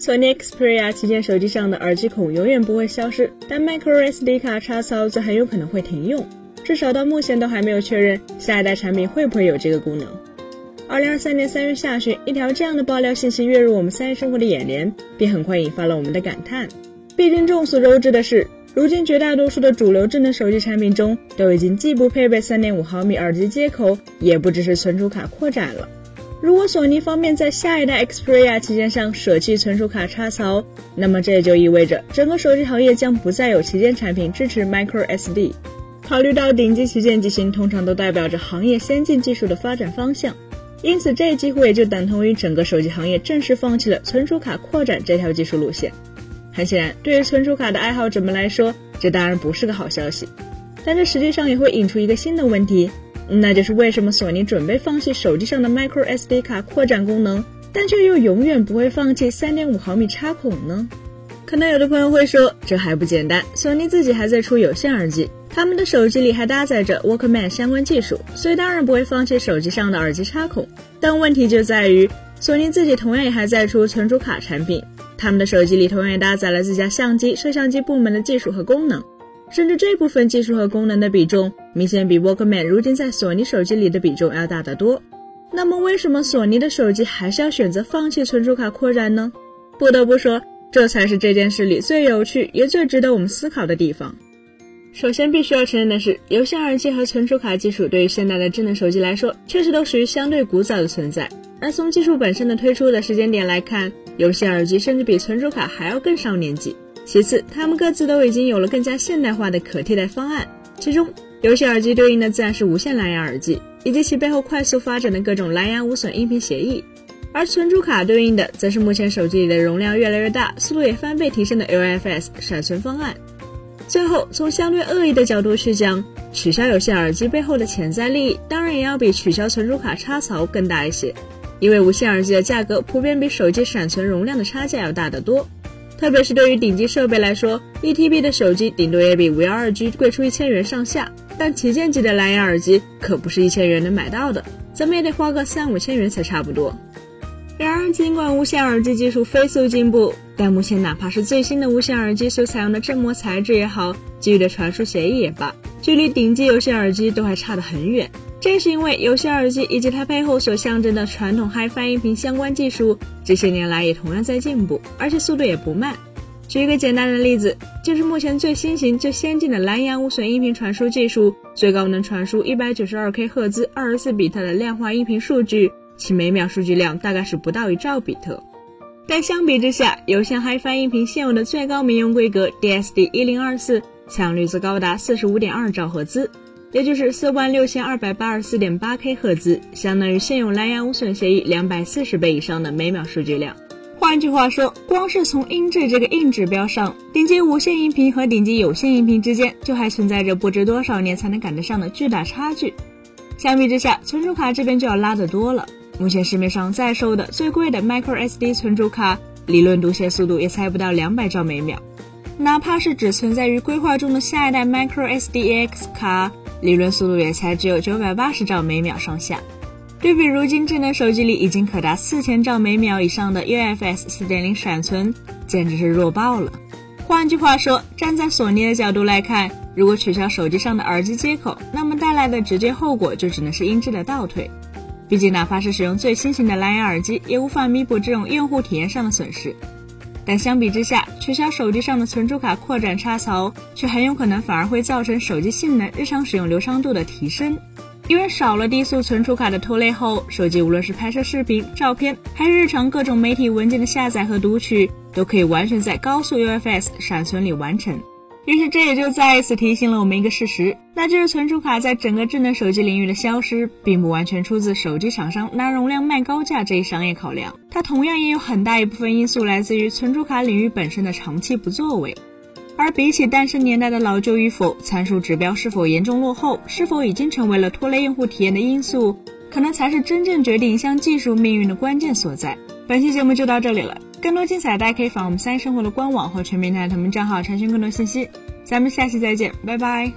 索尼 Xperia 旗舰手机上的耳机孔永远不会消失，但 microSD 卡插槽则很有可能会停用，至少到目前都还没有确认下一代产品会不会有这个功能。二零二三年三月下旬，一条这样的爆料信息跃入我们三一生活的眼帘，并很快引发了我们的感叹。毕竟众所周知的是，如今绝大多数的主流智能手机产品中都已经既不配备三点五毫米耳机接口，也不支持存储卡扩展了。如果索尼方面在下一代 Xperia 旗舰上舍弃存储卡插槽，那么这也就意味着整个手机行业将不再有旗舰产品支持 microSD。考虑到顶级旗舰机型通常都代表着行业先进技术的发展方向。因此，这几乎也就等同于整个手机行业正式放弃了存储卡扩展这条技术路线。很显然，对于存储卡的爱好者们来说，这当然不是个好消息。但这实际上也会引出一个新的问题，那就是为什么索尼准备放弃手机上的 micro SD 卡扩展功能，但却又永远不会放弃3.5毫米插孔呢？可能有的朋友会说，这还不简单，索尼自己还在出有线耳机。他们的手机里还搭载着 Walkman 相关技术，所以当然不会放弃手机上的耳机插孔。但问题就在于，索尼自己同样也还在出存储卡产品，他们的手机里同样也搭载了自家相机、摄像机部门的技术和功能，甚至这部分技术和功能的比重明显比 Walkman 如今在索尼手机里的比重要大得多。那么，为什么索尼的手机还是要选择放弃存储卡扩展呢？不得不说，这才是这件事里最有趣也最值得我们思考的地方。首先，必须要承认的是，有线耳机和存储卡技术对于现代的智能手机来说，确实都属于相对古早的存在。而从技术本身的推出的时间点来看，有线耳机甚至比存储卡还要更上年纪。其次，它们各自都已经有了更加现代化的可替代方案。其中，有线耳机对应的自然是无线蓝牙耳机，以及其背后快速发展的各种蓝牙无损音频协议；而存储卡对应的，则是目前手机里的容量越来越大、速度也翻倍提升的 UFS 闪存方案。最后，从相对恶意的角度去讲，取消有线耳机背后的潜在利益，当然也要比取消存储卡插槽更大一些。因为无线耳机的价格普遍比手机闪存容量的差价要大得多，特别是对于顶级设备来说，一 TB 的手机顶多也比 V2G 贵出一千元上下。但旗舰级的蓝牙耳机可不是一千元能买到的，怎么也得花个三五千元才差不多。然而，尽管无线耳机技术飞速进步，但目前哪怕是最新的无线耳机所采用的振膜材质也好，基于的传输协议也罢，距离顶级有线耳机都还差得很远。正是因为有线耳机以及它背后所象征的传统 HiFi 音频相关技术，这些年来也同样在进步，而且速度也不慢。举一个简单的例子，就是目前最新型、最先进的蓝牙无损音频传输技术，最高能传输一百九十二 K 赫兹、二十四比特的量化音频数据。其每秒数据量大概是不到一兆比特，但相比之下，有线 HiFi 音频现有的最高民用规格 DSD 一零二四，强率则高达四十五点二兆赫兹，也就是四万六千二百八十四点八 K 赫兹，相当于现有蓝牙无损协议两百四十倍以上的每秒数据量。换句话说，光是从音质这个硬指标上，顶级无线音频和顶级有线音频之间，就还存在着不知多少年才能赶得上的巨大差距。相比之下，存储卡这边就要拉得多了。目前市面上在售的最贵的 micro SD 存储卡，理论读写速度也才不到两百兆每秒，哪怕是只存在于规划中的下一代 micro SDX 卡，理论速度也才只有九百八十兆每秒上下。对比如今智能手机里已经可达四千兆每秒以上的 UFS 四点零闪存，简直是弱爆了。换句话说，站在索尼的角度来看，如果取消手机上的耳机接口，那么带来的直接后果就只能是音质的倒退。毕竟，哪怕是使用最新型的蓝牙耳机，也无法弥补这种用户体验上的损失。但相比之下，取消手机上的存储卡扩展插槽，却很有可能反而会造成手机性能、日常使用流畅度的提升。因为少了低速存储卡的拖累后，手机无论是拍摄视频、照片，还是日常各种媒体文件的下载和读取，都可以完全在高速 UFS 闪存里完成。于是，这也就再一次提醒了我们一个事实，那就是存储卡在整个智能手机领域的消失，并不完全出自手机厂商拿容量卖高价这一商业考量，它同样也有很大一部分因素来自于存储卡领域本身的长期不作为。而比起诞生年代的老旧与否，参数指标是否严重落后，是否已经成为了拖累用户体验的因素，可能才是真正决定一项技术命运的关键所在。本期节目就到这里了。更多精彩，大家可以访我们三生活的官网或全民台他们账号查询更多信息。咱们下期再见，拜拜。